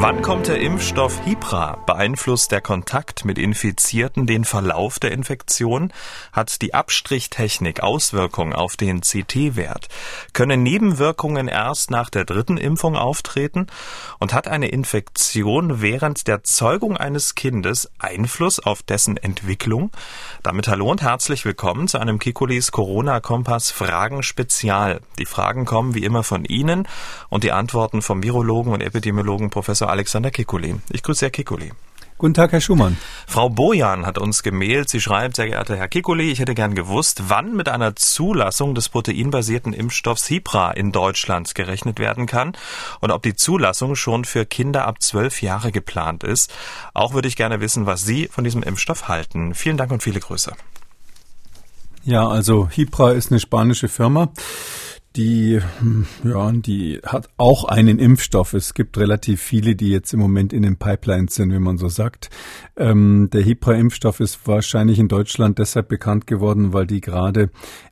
Wann kommt der Impfstoff Hipra? Beeinflusst der Kontakt mit Infizierten den Verlauf der Infektion? Hat die Abstrichtechnik Auswirkungen auf den CT-Wert? Können Nebenwirkungen erst nach der dritten Impfung auftreten? Und hat eine Infektion während der Zeugung eines Kindes Einfluss auf dessen Entwicklung? Damit hallo und herzlich willkommen zu einem Kikulis Corona-Kompass Fragen Spezial. Die Fragen kommen wie immer von Ihnen und die Antworten vom Virologen und Epidemiologen Professor Alexander Kikuli. Ich grüße Herr Kikuli. Guten Tag, Herr Schumann. Frau Bojan hat uns gemailt. Sie schreibt, sehr geehrter Herr Kikuli, ich hätte gern gewusst, wann mit einer Zulassung des proteinbasierten Impfstoffs Hipra in Deutschland gerechnet werden kann und ob die Zulassung schon für Kinder ab zwölf Jahre geplant ist. Auch würde ich gerne wissen, was Sie von diesem Impfstoff halten. Vielen Dank und viele Grüße. Ja, also Hipra ist eine spanische Firma die, ja, die hat auch einen Impfstoff. Es gibt relativ viele, die jetzt im Moment in den Pipelines sind, wie man so sagt. Ähm, der Hipra-Impfstoff ist wahrscheinlich in Deutschland deshalb bekannt geworden, weil die gerade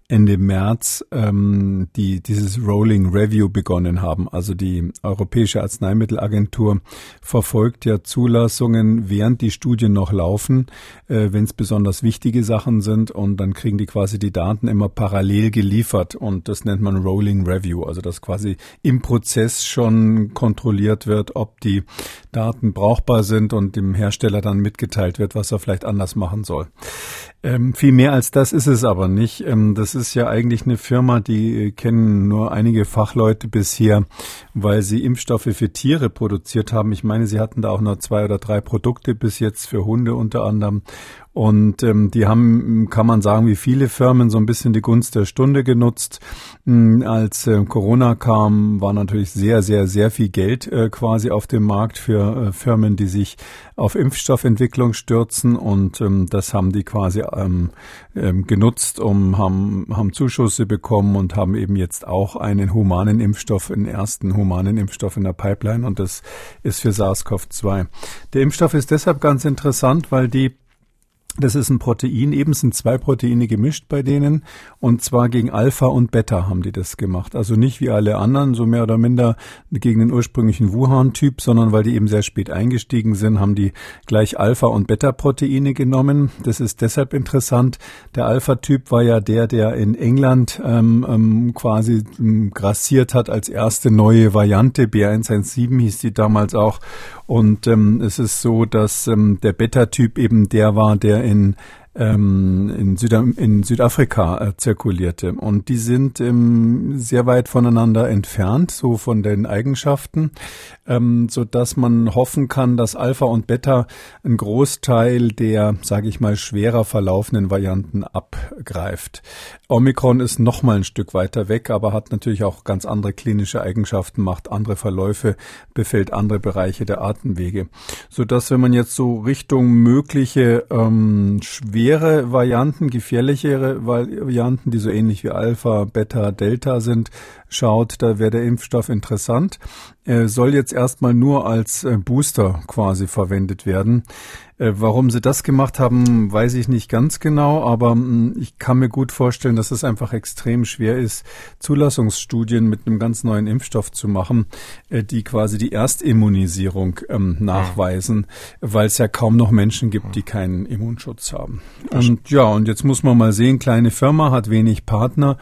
Ende März ähm, die dieses Rolling Review begonnen haben. Also die Europäische Arzneimittelagentur verfolgt ja Zulassungen, während die Studien noch laufen, äh, wenn es besonders wichtige Sachen sind und dann kriegen die quasi die Daten immer parallel geliefert und das nennt man Rolling Review, also dass quasi im Prozess schon kontrolliert wird, ob die Daten brauchbar sind und dem Hersteller dann mitgeteilt wird, was er vielleicht anders machen soll. Ähm, viel mehr als das ist es aber nicht. Ähm, das ist ja eigentlich eine Firma, die kennen nur einige Fachleute bisher, weil sie Impfstoffe für Tiere produziert haben. Ich meine, sie hatten da auch nur zwei oder drei Produkte bis jetzt für Hunde unter anderem. Und ähm, die haben, kann man sagen, wie viele Firmen so ein bisschen die Gunst der Stunde genutzt. Ähm, als äh, Corona kam, war natürlich sehr, sehr, sehr viel Geld äh, quasi auf dem Markt für äh, Firmen, die sich auf Impfstoffentwicklung stürzen. Und ähm, das haben die quasi ähm, ähm, genutzt, um haben, haben Zuschüsse bekommen und haben eben jetzt auch einen humanen Impfstoff, einen ersten humanen Impfstoff in der Pipeline. Und das ist für SARS-CoV-2. Der Impfstoff ist deshalb ganz interessant, weil die das ist ein Protein, eben sind zwei Proteine gemischt bei denen und zwar gegen Alpha und Beta haben die das gemacht. Also nicht wie alle anderen, so mehr oder minder gegen den ursprünglichen Wuhan-Typ, sondern weil die eben sehr spät eingestiegen sind, haben die gleich Alpha- und Beta-Proteine genommen. Das ist deshalb interessant. Der Alpha-Typ war ja der, der in England ähm, ähm, quasi ähm, grassiert hat als erste neue Variante. B117 hieß die damals auch. Und ähm, es ist so, dass ähm, der Beta-Typ eben der war, der in ähm, in, Süda in Südafrika äh, zirkulierte. Und die sind ähm, sehr weit voneinander entfernt, so von den Eigenschaften, ähm, so dass man hoffen kann, dass Alpha und Beta einen Großteil der, sage ich mal, schwerer verlaufenden Varianten abgreift. Omikron ist noch mal ein Stück weiter weg, aber hat natürlich auch ganz andere klinische Eigenschaften, macht andere Verläufe, befällt andere Bereiche der Atemwege, so dass wenn man jetzt so Richtung mögliche ähm, schwer schwere Varianten, gefährlichere Varianten, die so ähnlich wie Alpha, Beta, Delta sind, schaut, da wäre der Impfstoff interessant. Er soll jetzt erstmal nur als äh, Booster quasi verwendet werden. Äh, warum sie das gemacht haben, weiß ich nicht ganz genau, aber hm, ich kann mir gut vorstellen, dass es einfach extrem schwer ist, Zulassungsstudien mit einem ganz neuen Impfstoff zu machen, äh, die quasi die Erstimmunisierung ähm, nachweisen, weil es ja kaum noch Menschen gibt, die keinen Immunschutz haben. Und ja, und jetzt muss man mal sehen, kleine Firma hat wenig Partner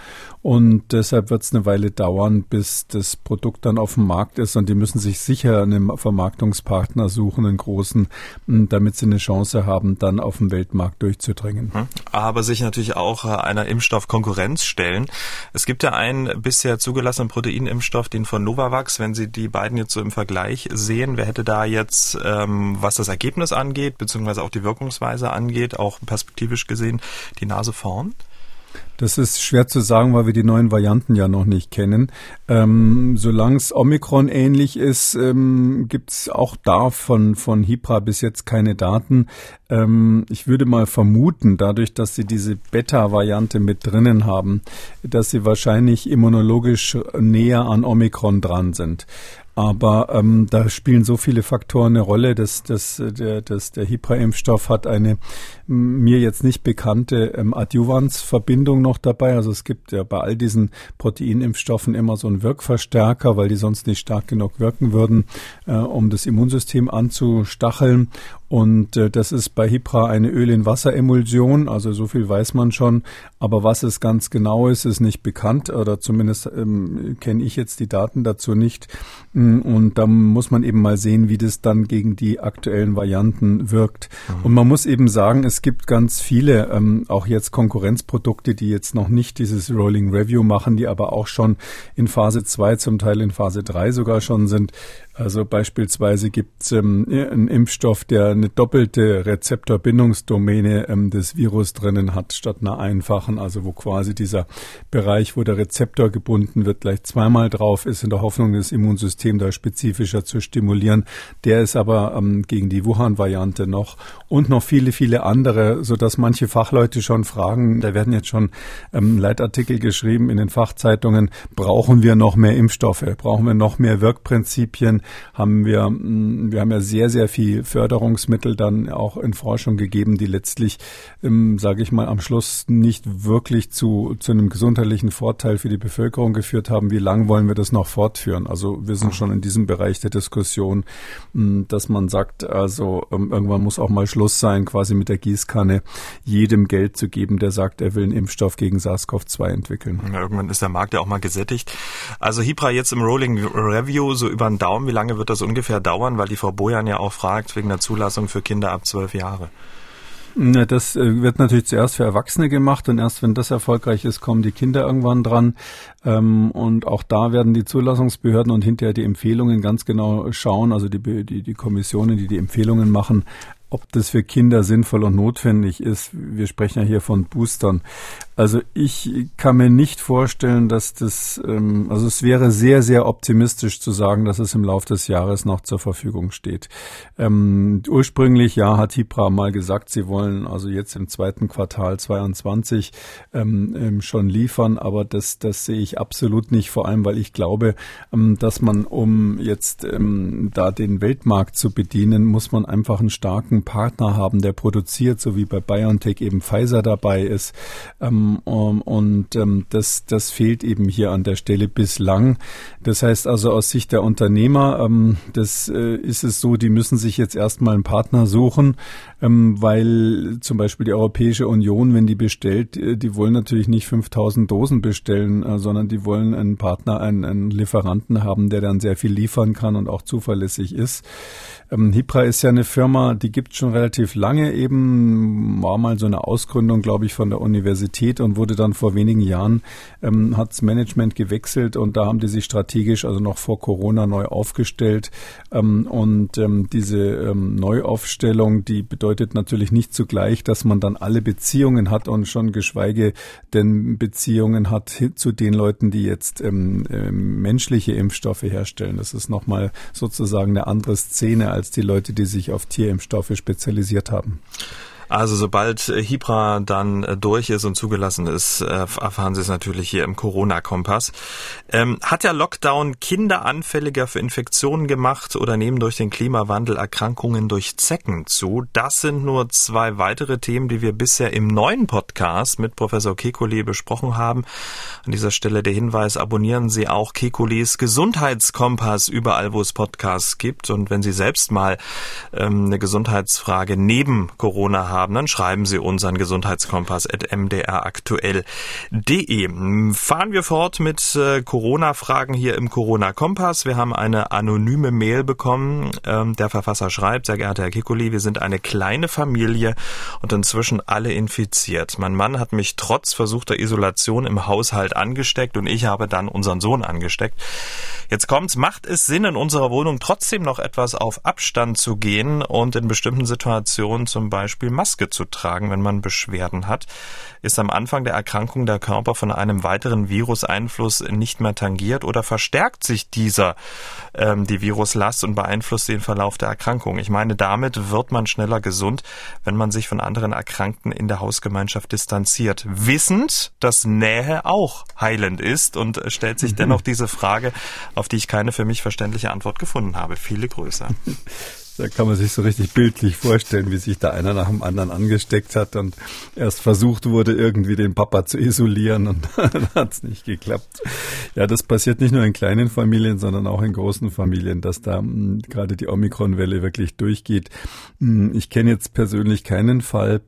und deshalb wird es eine Weile dauern, bis das Produkt dann auf dem Markt ist und die müssen sich sicher einen Vermarktungspartner suchen, einen großen, damit sie eine Chance haben, dann auf dem Weltmarkt durchzudringen. Hm. Aber sich natürlich auch äh, einer Impfstoffkonkurrenz stellen. Es gibt ja einen bisher zugelassenen Proteinimpfstoff, den von Novavax. Wenn Sie die beiden jetzt so im Vergleich sehen, wer hätte da jetzt, ähm, was das Ergebnis angeht, beziehungsweise auch die Wirkungsweise angeht, auch perspektivisch gesehen, die Nase vorn? Das ist schwer zu sagen, weil wir die neuen Varianten ja noch nicht kennen. Ähm, Solange es Omikron ähnlich ist, ähm, gibt es auch da von, von Hipra bis jetzt keine Daten. Ähm, ich würde mal vermuten, dadurch, dass sie diese Beta-Variante mit drinnen haben, dass sie wahrscheinlich immunologisch näher an Omikron dran sind. Aber ähm, da spielen so viele Faktoren eine Rolle, dass, dass, der, dass der Hipra-Impfstoff hat eine mir jetzt nicht bekannte ähm, Adjuvans-Verbindung noch dabei. Also es gibt ja bei all diesen Proteinimpfstoffen immer so einen Wirkverstärker, weil die sonst nicht stark genug wirken würden, äh, um das Immunsystem anzustacheln. Und äh, das ist bei Hipra eine Öl-in-Wasser-Emulsion, also so viel weiß man schon. Aber was es ganz genau ist, ist nicht bekannt oder zumindest ähm, kenne ich jetzt die Daten dazu nicht. Mm, und da muss man eben mal sehen, wie das dann gegen die aktuellen Varianten wirkt. Mhm. Und man muss eben sagen, es gibt ganz viele, ähm, auch jetzt Konkurrenzprodukte, die jetzt noch nicht dieses Rolling Review machen, die aber auch schon in Phase 2, zum Teil in Phase 3 sogar schon sind. Also beispielsweise gibt es ähm, einen Impfstoff, der eine doppelte Rezeptorbindungsdomäne ähm, des Virus drinnen hat, statt einer einfachen, also wo quasi dieser Bereich, wo der Rezeptor gebunden wird, gleich zweimal drauf ist, in der Hoffnung, das Immunsystem da spezifischer zu stimulieren. Der ist aber ähm, gegen die Wuhan-Variante noch und noch viele, viele andere, so dass manche Fachleute schon fragen, da werden jetzt schon ähm, Leitartikel geschrieben in den Fachzeitungen, brauchen wir noch mehr Impfstoffe, brauchen wir noch mehr Wirkprinzipien, haben wir, mm, wir haben ja sehr, sehr viel Förderungsmittel dann auch in Forschung gegeben, die letztlich, ähm, sage ich mal, am Schluss nicht wirklich zu, zu einem gesundheitlichen Vorteil für die Bevölkerung geführt haben. Wie lang wollen wir das noch fortführen? Also wir sind schon in diesem Bereich der Diskussion, mm, dass man sagt, also ähm, irgendwann muss auch mal Schluss sein, quasi mit der Gießkanne jedem Geld zu geben, der sagt, er will einen Impfstoff gegen SARS-CoV-2 entwickeln. Ja, irgendwann ist der Markt ja auch mal gesättigt. Also Hipra jetzt im Rolling Review so über den Daumen lange wird das ungefähr dauern? Weil die Frau Bojan ja auch fragt wegen der Zulassung für Kinder ab zwölf Jahre. Das äh, wird natürlich zuerst für Erwachsene gemacht und erst wenn das erfolgreich ist, kommen die Kinder irgendwann dran. Ähm, und auch da werden die Zulassungsbehörden und hinterher die Empfehlungen ganz genau schauen, also die, die, die Kommissionen, die die Empfehlungen machen, ob das für Kinder sinnvoll und notwendig ist. Wir sprechen ja hier von Boostern. Also ich kann mir nicht vorstellen, dass das, ähm, also es wäre sehr, sehr optimistisch zu sagen, dass es im Laufe des Jahres noch zur Verfügung steht. Ähm, ursprünglich, ja, hat Hipra mal gesagt, sie wollen also jetzt im zweiten Quartal 22 ähm, ähm, schon liefern, aber das, das sehe ich absolut nicht, vor allem, weil ich glaube, ähm, dass man, um jetzt da den Weltmarkt zu bedienen, muss man einfach einen starken Partner haben, der produziert, so wie bei BioNTech eben Pfizer dabei ist. Ähm, und ähm, das, das fehlt eben hier an der Stelle bislang. Das heißt also aus Sicht der Unternehmer, ähm, das äh, ist es so, die müssen sich jetzt erstmal einen Partner suchen, ähm, weil zum Beispiel die Europäische Union, wenn die bestellt, äh, die wollen natürlich nicht 5000 Dosen bestellen, äh, sondern die wollen einen Partner, einen, einen Lieferanten haben, der dann sehr viel liefern kann und auch zuverlässig ist. Ähm, Hipra ist ja eine Firma, die gibt schon relativ lange eben, war mal so eine Ausgründung, glaube ich, von der Universität und wurde dann vor wenigen Jahren, ähm, hat's Management gewechselt und da haben die sich strategisch, also noch vor Corona, neu aufgestellt. Ähm, und ähm, diese ähm, Neuaufstellung, die bedeutet natürlich nicht zugleich, dass man dann alle Beziehungen hat und schon geschweige denn Beziehungen hat zu den Leuten, die jetzt ähm, äh, menschliche Impfstoffe herstellen. Das ist nochmal sozusagen eine andere Szene als die Leute, die sich auf Tierimpfstoffe spezialisiert haben. Also sobald äh, Hipra dann äh, durch ist und zugelassen ist, äh, erfahren Sie es natürlich hier im Corona-Kompass. Ähm, hat der Lockdown Kinder anfälliger für Infektionen gemacht oder nehmen durch den Klimawandel Erkrankungen durch Zecken zu? Das sind nur zwei weitere Themen, die wir bisher im neuen Podcast mit Professor Kekulé besprochen haben. An dieser Stelle der Hinweis, abonnieren Sie auch Kekulés Gesundheitskompass überall, wo es Podcasts gibt. Und wenn Sie selbst mal ähm, eine Gesundheitsfrage neben Corona haben, haben, dann schreiben Sie uns an gesundheitskompass.mdraktuell.de. Fahren wir fort mit äh, Corona-Fragen hier im Corona-Kompass. Wir haben eine anonyme Mail bekommen. Ähm, der Verfasser schreibt, sehr geehrter Herr Kikuli, wir sind eine kleine Familie und inzwischen alle infiziert. Mein Mann hat mich trotz versuchter Isolation im Haushalt angesteckt und ich habe dann unseren Sohn angesteckt. Jetzt kommt's, macht es Sinn, in unserer Wohnung trotzdem noch etwas auf Abstand zu gehen und in bestimmten Situationen zum Beispiel Maske zu tragen, wenn man Beschwerden hat. Ist am Anfang der Erkrankung der Körper von einem weiteren Viruseinfluss nicht mehr tangiert oder verstärkt sich dieser, ähm, die Viruslast und beeinflusst den Verlauf der Erkrankung? Ich meine, damit wird man schneller gesund, wenn man sich von anderen Erkrankten in der Hausgemeinschaft distanziert. Wissend, dass Nähe auch heilend ist und stellt sich dennoch diese Frage, auf die ich keine für mich verständliche Antwort gefunden habe. Viele Grüße. Da kann man sich so richtig bildlich vorstellen, wie sich da einer nach dem anderen angesteckt hat und erst versucht wurde, irgendwie den Papa zu isolieren und dann hat es nicht geklappt. Ja, das passiert nicht nur in kleinen Familien, sondern auch in großen Familien, dass da hm, gerade die Omikron-Welle wirklich durchgeht. Hm, ich kenne jetzt persönlich keinen Fall,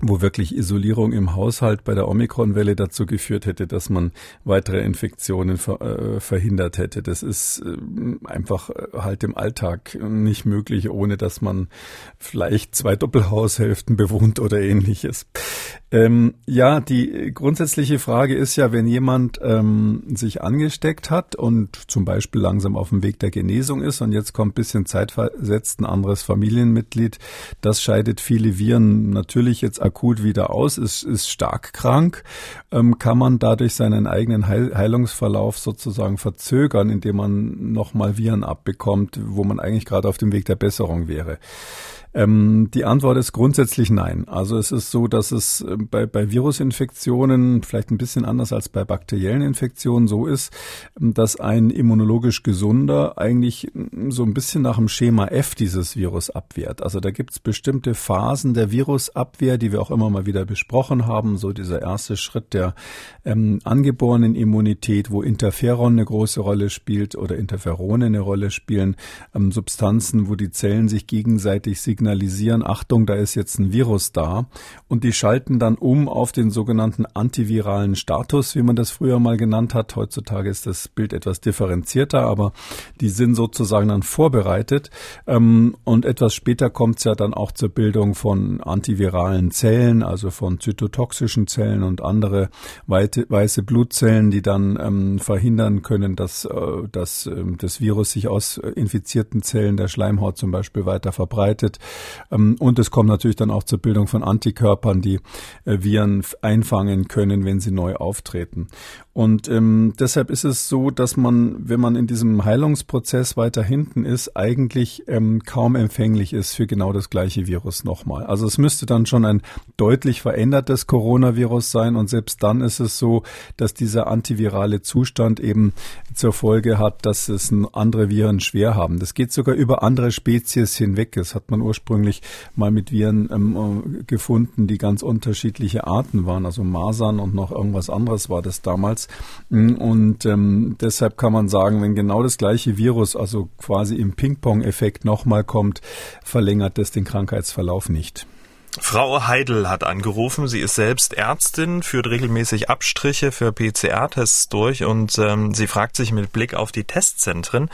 wo wirklich Isolierung im Haushalt bei der Omikron-Welle dazu geführt hätte, dass man weitere Infektionen ver äh, verhindert hätte. Das ist äh, einfach äh, halt im Alltag nicht möglich, ohne dass man vielleicht zwei Doppelhaushälften bewohnt oder ähnliches. Ähm, ja, die grundsätzliche Frage ist ja, wenn jemand ähm, sich angesteckt hat und zum Beispiel langsam auf dem Weg der Genesung ist und jetzt kommt bisschen zeitversetzt ein anderes Familienmitglied, das scheidet viele Viren natürlich jetzt akut wieder aus, ist, ist stark krank, ähm, kann man dadurch seinen eigenen Heil Heilungsverlauf sozusagen verzögern, indem man nochmal Viren abbekommt, wo man eigentlich gerade auf dem Weg der Besserung wäre. Ähm, die Antwort ist grundsätzlich nein. Also es ist so, dass es äh, bei, bei Virusinfektionen vielleicht ein bisschen anders als bei bakteriellen Infektionen so ist, ähm, dass ein immunologisch gesunder eigentlich so ein bisschen nach dem Schema F dieses Virus abwehrt. Also da gibt es bestimmte Phasen der Virusabwehr, die wir auch immer mal wieder besprochen haben. So dieser erste Schritt der ähm, angeborenen Immunität, wo Interferon eine große Rolle spielt oder Interferone eine Rolle spielen, ähm, Substanzen, wo die Zellen sich gegenseitig signalisieren signalisieren, Achtung, da ist jetzt ein Virus da. Und die schalten dann um auf den sogenannten antiviralen Status, wie man das früher mal genannt hat. Heutzutage ist das Bild etwas differenzierter, aber die sind sozusagen dann vorbereitet. Ähm, und etwas später kommt es ja dann auch zur Bildung von antiviralen Zellen, also von zytotoxischen Zellen und andere weiße Blutzellen, die dann ähm, verhindern können, dass, äh, dass äh, das Virus sich aus infizierten Zellen der Schleimhaut zum Beispiel weiter verbreitet. Ähm, und es kommt natürlich dann auch zur Bildung von Antikörpern, die äh, Viren einfangen können, wenn sie neu auftreten. Und ähm, deshalb ist es so, dass man, wenn man in diesem Heilungsprozess weiter hinten ist, eigentlich ähm, kaum empfänglich ist für genau das gleiche Virus nochmal. Also es müsste dann schon ein deutlich verändertes Coronavirus sein und selbst dann ist es so, dass dieser antivirale Zustand eben zur Folge hat, dass es andere Viren schwer haben. Das geht sogar über andere Spezies hinweg. Das hat man ursprünglich mal mit Viren ähm, gefunden, die ganz unterschiedliche Arten waren. Also Masern und noch irgendwas anderes war das damals. Und ähm, deshalb kann man sagen, wenn genau das gleiche Virus, also quasi im Ping-Pong-Effekt nochmal kommt, verlängert das den Krankheitsverlauf nicht. Frau Heidel hat angerufen. Sie ist selbst Ärztin, führt regelmäßig Abstriche für PCR-Tests durch und ähm, sie fragt sich mit Blick auf die Testzentren,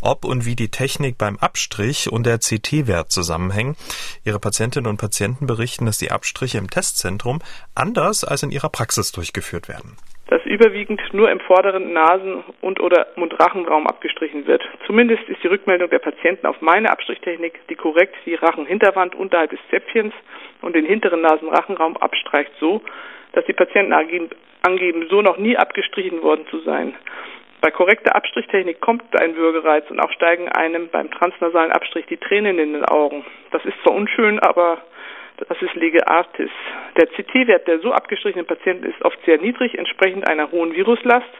ob und wie die Technik beim Abstrich und der CT-Wert zusammenhängen. Ihre Patientinnen und Patienten berichten, dass die Abstriche im Testzentrum anders als in ihrer Praxis durchgeführt werden dass überwiegend nur im vorderen Nasen- und oder Mund-Rachenraum abgestrichen wird. Zumindest ist die Rückmeldung der Patienten auf meine Abstrichtechnik, die korrekt die Rachenhinterwand unterhalb des Zäpfchens und den hinteren Nasen-Rachenraum abstreicht, so, dass die Patienten angeben, so noch nie abgestrichen worden zu sein. Bei korrekter Abstrichtechnik kommt ein Würgereiz und auch steigen einem beim transnasalen Abstrich die Tränen in den Augen. Das ist zwar unschön, aber das ist Lege Artis. Der CT-Wert der so abgestrichenen Patienten ist oft sehr niedrig, entsprechend einer hohen Viruslast.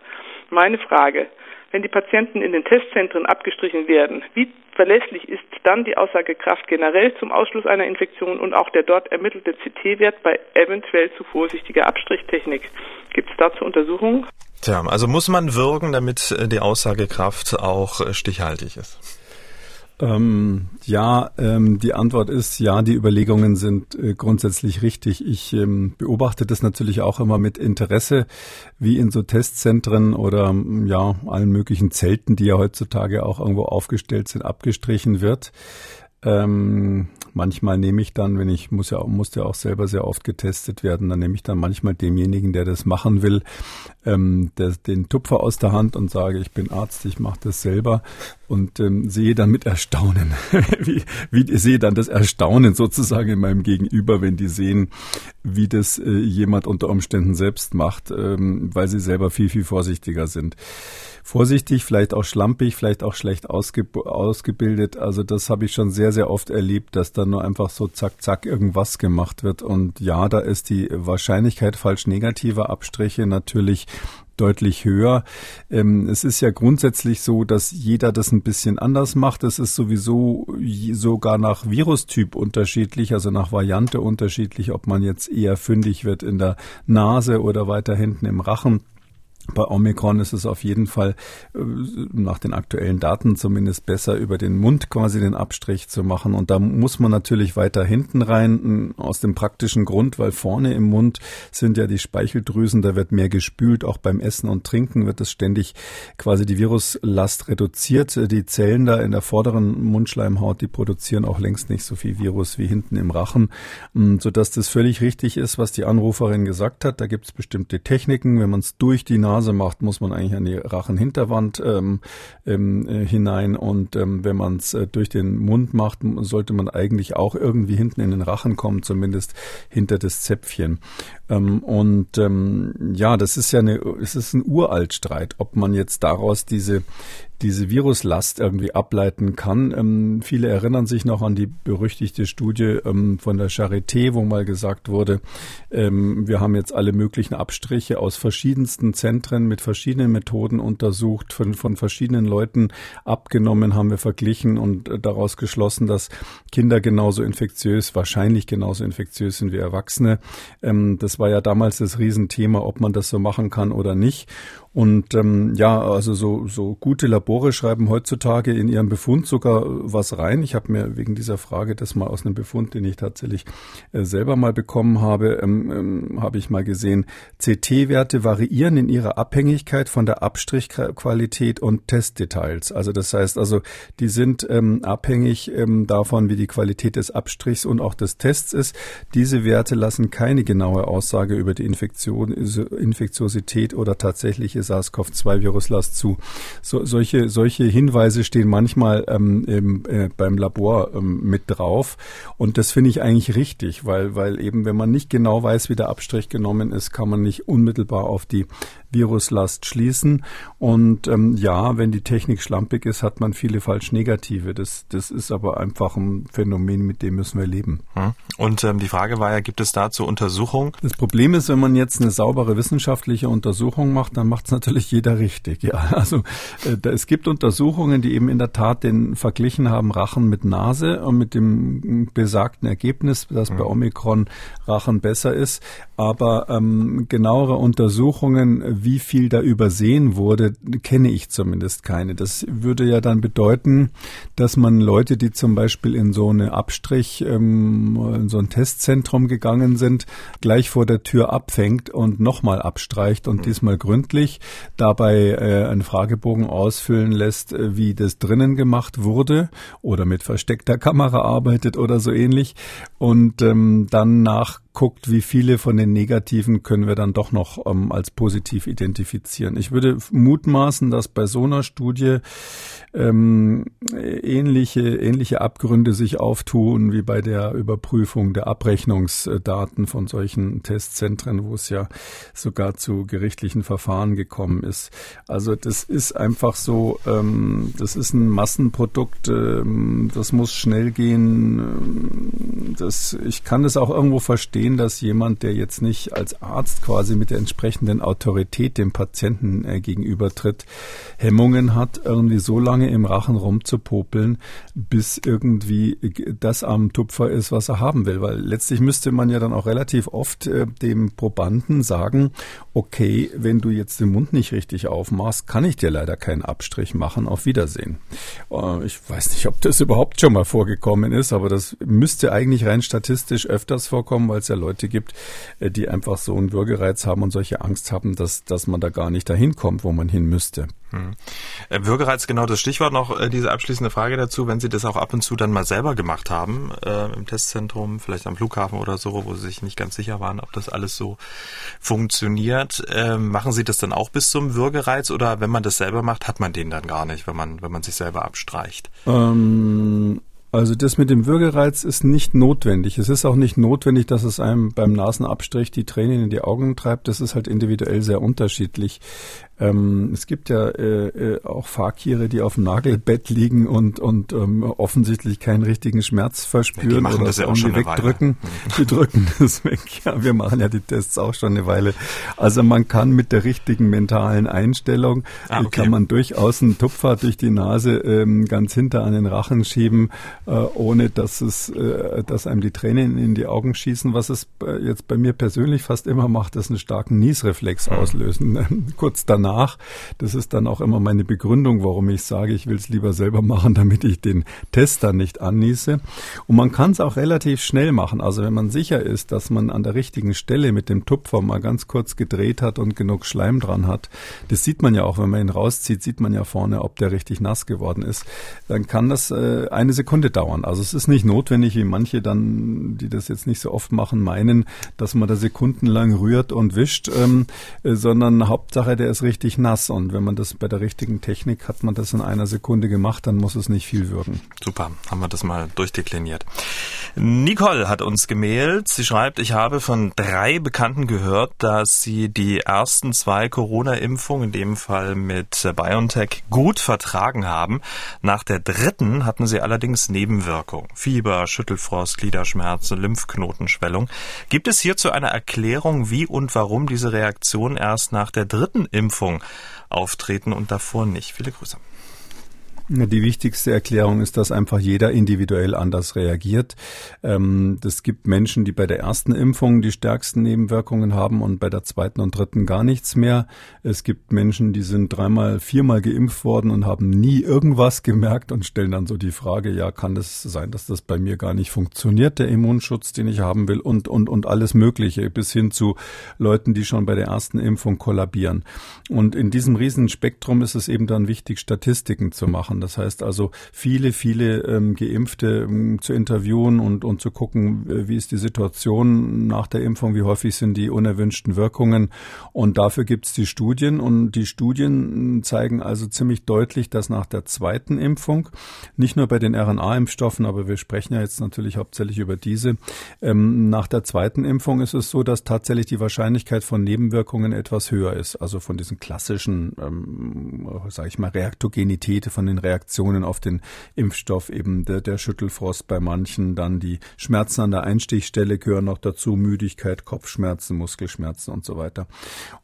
Meine Frage, wenn die Patienten in den Testzentren abgestrichen werden, wie verlässlich ist dann die Aussagekraft generell zum Ausschluss einer Infektion und auch der dort ermittelte CT-Wert bei eventuell zu vorsichtiger Abstrichtechnik? Gibt es dazu Untersuchungen? Tja, also muss man wirken, damit äh, die Aussagekraft auch äh, stichhaltig ist. Ähm, ja, ähm, die Antwort ist ja, die Überlegungen sind äh, grundsätzlich richtig. Ich ähm, beobachte das natürlich auch immer mit Interesse, wie in so Testzentren oder ja allen möglichen Zelten, die ja heutzutage auch irgendwo aufgestellt sind, abgestrichen wird. Ähm, manchmal nehme ich dann, wenn ich muss ja muss ja auch selber sehr oft getestet werden, dann nehme ich dann manchmal demjenigen, der das machen will, ähm, der, den Tupfer aus der Hand und sage, ich bin Arzt, ich mache das selber und ähm, sehe dann mit Erstaunen, wie, wie sehe dann das Erstaunen sozusagen in meinem Gegenüber, wenn die sehen, wie das äh, jemand unter Umständen selbst macht, ähm, weil sie selber viel viel vorsichtiger sind vorsichtig, vielleicht auch schlampig, vielleicht auch schlecht ausge ausgebildet. Also das habe ich schon sehr, sehr oft erlebt, dass da nur einfach so zack, zack irgendwas gemacht wird. Und ja, da ist die Wahrscheinlichkeit falsch negativer Abstriche natürlich deutlich höher. Ähm, es ist ja grundsätzlich so, dass jeder das ein bisschen anders macht. Es ist sowieso sogar nach Virustyp unterschiedlich, also nach Variante unterschiedlich, ob man jetzt eher fündig wird in der Nase oder weiter hinten im Rachen. Bei Omikron ist es auf jeden Fall äh, nach den aktuellen Daten zumindest besser, über den Mund quasi den Abstrich zu machen. Und da muss man natürlich weiter hinten rein, aus dem praktischen Grund, weil vorne im Mund sind ja die Speicheldrüsen, da wird mehr gespült. Auch beim Essen und Trinken wird es ständig quasi die Viruslast reduziert. Die Zellen da in der vorderen Mundschleimhaut, die produzieren auch längst nicht so viel Virus wie hinten im Rachen, sodass das völlig richtig ist, was die Anruferin gesagt hat. Da gibt es bestimmte Techniken, wenn man es durch die Nase Nase macht, muss man eigentlich an die Rachenhinterwand ähm, ähm, äh, hinein. Und ähm, wenn man es äh, durch den Mund macht, sollte man eigentlich auch irgendwie hinten in den Rachen kommen, zumindest hinter das Zäpfchen. Ähm, und ähm, ja, das ist ja eine, es ist ein Uraltstreit, ob man jetzt daraus diese diese Viruslast irgendwie ableiten kann. Ähm, viele erinnern sich noch an die berüchtigte Studie ähm, von der Charité, wo mal gesagt wurde, ähm, wir haben jetzt alle möglichen Abstriche aus verschiedensten Zentren mit verschiedenen Methoden untersucht, von, von verschiedenen Leuten abgenommen, haben wir verglichen und äh, daraus geschlossen, dass Kinder genauso infektiös, wahrscheinlich genauso infektiös sind wie Erwachsene. Ähm, das war ja damals das Riesenthema, ob man das so machen kann oder nicht. Und ähm, ja, also so, so gute Labore schreiben heutzutage in ihren Befund sogar was rein. Ich habe mir wegen dieser Frage das mal aus einem Befund, den ich tatsächlich äh, selber mal bekommen habe, ähm, ähm, habe ich mal gesehen, CT-Werte variieren in ihrer Abhängigkeit von der Abstrichqualität und Testdetails. Also das heißt also, die sind ähm, abhängig ähm, davon, wie die Qualität des Abstrichs und auch des Tests ist. Diese Werte lassen keine genaue Aussage über die Infektion, Infektiosität oder tatsächliche SARS-CoV-2-Viruslast zu. So, solche, solche Hinweise stehen manchmal ähm, im, äh, beim Labor ähm, mit drauf. Und das finde ich eigentlich richtig, weil, weil eben, wenn man nicht genau weiß, wie der Abstrich genommen ist, kann man nicht unmittelbar auf die Viruslast schließen. Und ähm, ja, wenn die Technik schlampig ist, hat man viele falsch negative. Das, das ist aber einfach ein Phänomen, mit dem müssen wir leben. Hm. Und ähm, die Frage war ja, gibt es dazu Untersuchungen? Das Problem ist, wenn man jetzt eine saubere wissenschaftliche Untersuchung macht, dann macht es natürlich jeder richtig. Ja, also äh, da, es gibt Untersuchungen, die eben in der Tat den verglichen haben Rachen mit Nase und mit dem besagten Ergebnis, dass hm. bei Omikron Rachen besser ist. Aber ähm, genauere Untersuchungen, wie viel da übersehen wurde, kenne ich zumindest keine. Das würde ja dann bedeuten, dass man Leute, die zum Beispiel in so eine Abstrich, ähm, in so ein Testzentrum gegangen sind, gleich vor der Tür abfängt und nochmal abstreicht und mhm. diesmal gründlich, dabei äh, einen Fragebogen ausfüllen lässt, äh, wie das drinnen gemacht wurde oder mit versteckter Kamera arbeitet oder so ähnlich und ähm, dann nach guckt, wie viele von den negativen können wir dann doch noch ähm, als positiv identifizieren. Ich würde mutmaßen, dass bei so einer Studie ähm, ähnliche, ähnliche Abgründe sich auftun wie bei der Überprüfung der Abrechnungsdaten von solchen Testzentren, wo es ja sogar zu gerichtlichen Verfahren gekommen ist. Also das ist einfach so, ähm, das ist ein Massenprodukt, ähm, das muss schnell gehen. Ähm, das, ich kann es auch irgendwo verstehen, sehen, dass jemand, der jetzt nicht als Arzt quasi mit der entsprechenden Autorität dem Patienten äh, gegenübertritt, Hemmungen hat, irgendwie so lange im Rachen rumzupopeln, bis irgendwie das am Tupfer ist, was er haben will. Weil letztlich müsste man ja dann auch relativ oft äh, dem Probanden sagen, okay, wenn du jetzt den Mund nicht richtig aufmachst, kann ich dir leider keinen Abstrich machen. Auf Wiedersehen. Äh, ich weiß nicht, ob das überhaupt schon mal vorgekommen ist, aber das müsste eigentlich rein statistisch öfters vorkommen, weil es ja Leute gibt, äh, die einfach so einen Würgereiz haben und solche Angst haben, dass, dass man da gar nicht dahin kommt, wo man hin müsste. Hm. Äh, Würgereiz, genau das Stichwort noch, äh, diese abschließende Frage dazu, wenn Sie das auch ab und zu dann mal selber gemacht haben, äh, im Testzentrum, vielleicht am Flughafen oder so, wo Sie sich nicht ganz sicher waren, ob das alles so funktioniert, äh, machen Sie das dann auch bis zum Würgereiz oder wenn man das selber macht, hat man den dann gar nicht, wenn man, wenn man sich selber abstreicht? Ähm also das mit dem Würgereiz ist nicht notwendig. Es ist auch nicht notwendig, dass es einem beim Nasenabstrich die Tränen in die Augen treibt. Das ist halt individuell sehr unterschiedlich. Ähm, es gibt ja äh, äh, auch Fakire, die auf dem Nagelbett liegen und, und ähm, offensichtlich keinen richtigen Schmerz verspüren ja, die machen das ja auch schon wegdrücken. Die drücken das weg. Ja, wir machen ja die Tests auch schon eine Weile. Also man kann mit der richtigen mentalen Einstellung, ah, okay. kann man durchaus einen Tupfer durch die Nase ähm, ganz hinter an den Rachen schieben, äh, ohne dass es, äh, dass einem die Tränen in die Augen schießen. Was es äh, jetzt bei mir persönlich fast immer macht, ist einen starken Niesreflex hm. auslösen. Kurz danach nach. Das ist dann auch immer meine Begründung, warum ich sage, ich will es lieber selber machen, damit ich den Tester nicht anniese. Und man kann es auch relativ schnell machen. Also wenn man sicher ist, dass man an der richtigen Stelle mit dem Tupfer mal ganz kurz gedreht hat und genug Schleim dran hat, das sieht man ja auch, wenn man ihn rauszieht, sieht man ja vorne, ob der richtig nass geworden ist. Dann kann das äh, eine Sekunde dauern. Also es ist nicht notwendig, wie manche dann, die das jetzt nicht so oft machen, meinen, dass man da sekundenlang rührt und wischt, ähm, äh, sondern Hauptsache, der ist richtig richtig nass. Und wenn man das bei der richtigen Technik hat man das in einer Sekunde gemacht, dann muss es nicht viel wirken. Super, haben wir das mal durchdekliniert. Nicole hat uns gemailt. Sie schreibt, ich habe von drei Bekannten gehört, dass sie die ersten zwei Corona-Impfungen, in dem Fall mit BioNTech, gut vertragen haben. Nach der dritten hatten sie allerdings Nebenwirkungen. Fieber, Schüttelfrost, Gliederschmerzen, Lymphknotenschwellung. Gibt es hierzu eine Erklärung, wie und warum diese Reaktion erst nach der dritten Impfung Impfung auftreten und davor nicht. Viele Grüße. Die wichtigste Erklärung ist, dass einfach jeder individuell anders reagiert. Ähm, es gibt Menschen, die bei der ersten Impfung die stärksten Nebenwirkungen haben und bei der zweiten und dritten gar nichts mehr. Es gibt Menschen, die sind dreimal, viermal geimpft worden und haben nie irgendwas gemerkt und stellen dann so die Frage, ja, kann es das sein, dass das bei mir gar nicht funktioniert, der Immunschutz, den ich haben will und, und, und alles Mögliche bis hin zu Leuten, die schon bei der ersten Impfung kollabieren. Und in diesem Riesenspektrum ist es eben dann wichtig, Statistiken zu machen machen. Das heißt also, viele, viele ähm, Geimpfte ähm, zu interviewen und, und zu gucken, äh, wie ist die Situation nach der Impfung, wie häufig sind die unerwünschten Wirkungen. Und dafür gibt es die Studien. Und die Studien zeigen also ziemlich deutlich, dass nach der zweiten Impfung, nicht nur bei den RNA-Impfstoffen, aber wir sprechen ja jetzt natürlich hauptsächlich über diese, ähm, nach der zweiten Impfung ist es so, dass tatsächlich die Wahrscheinlichkeit von Nebenwirkungen etwas höher ist. Also von diesen klassischen, ähm, sage ich mal, Reaktogenität, von den Reaktionen auf den Impfstoff, eben der, der Schüttelfrost bei manchen, dann die Schmerzen an der Einstichstelle gehören noch dazu, Müdigkeit, Kopfschmerzen, Muskelschmerzen und so weiter.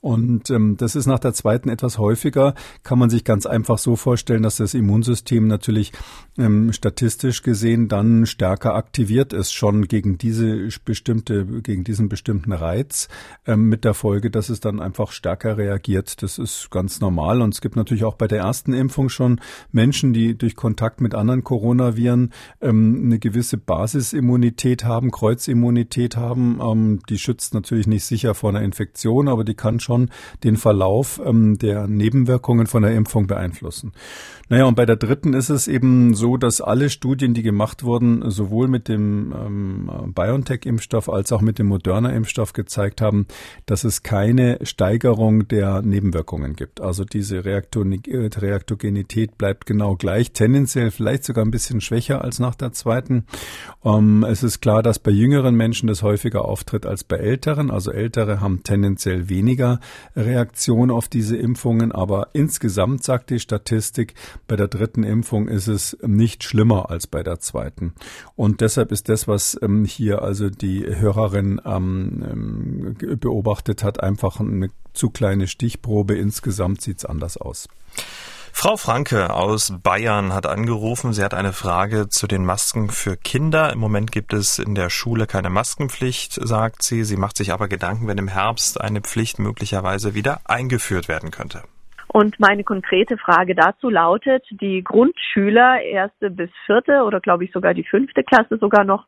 Und ähm, das ist nach der zweiten etwas häufiger, kann man sich ganz einfach so vorstellen, dass das Immunsystem natürlich ähm, statistisch gesehen dann stärker aktiviert ist, schon gegen diese bestimmte, gegen diesen bestimmten Reiz, ähm, mit der Folge, dass es dann einfach stärker reagiert. Das ist ganz normal. Und es gibt natürlich auch bei der ersten Impfung schon Menschen, Menschen, die durch Kontakt mit anderen Coronaviren ähm, eine gewisse Basisimmunität haben, Kreuzimmunität haben. Ähm, die schützt natürlich nicht sicher vor einer Infektion, aber die kann schon den Verlauf ähm, der Nebenwirkungen von der Impfung beeinflussen. Naja, und bei der dritten ist es eben so, dass alle Studien, die gemacht wurden, sowohl mit dem ähm, BioNTech-Impfstoff als auch mit dem Moderna-Impfstoff gezeigt haben, dass es keine Steigerung der Nebenwirkungen gibt. Also diese Reaktogenität bleibt genau gleich, tendenziell vielleicht sogar ein bisschen schwächer als nach der zweiten. Ähm, es ist klar, dass bei jüngeren Menschen das häufiger auftritt als bei älteren. Also ältere haben tendenziell weniger Reaktion auf diese Impfungen, aber insgesamt sagt die Statistik, bei der dritten Impfung ist es nicht schlimmer als bei der zweiten. Und deshalb ist das, was ähm, hier also die Hörerin ähm, ähm beobachtet hat, einfach eine zu kleine Stichprobe. Insgesamt sieht es anders aus. Frau Franke aus Bayern hat angerufen. Sie hat eine Frage zu den Masken für Kinder. Im Moment gibt es in der Schule keine Maskenpflicht, sagt sie. Sie macht sich aber Gedanken, wenn im Herbst eine Pflicht möglicherweise wieder eingeführt werden könnte. Und meine konkrete Frage dazu lautet, die Grundschüler, erste bis vierte oder glaube ich sogar die fünfte Klasse sogar noch,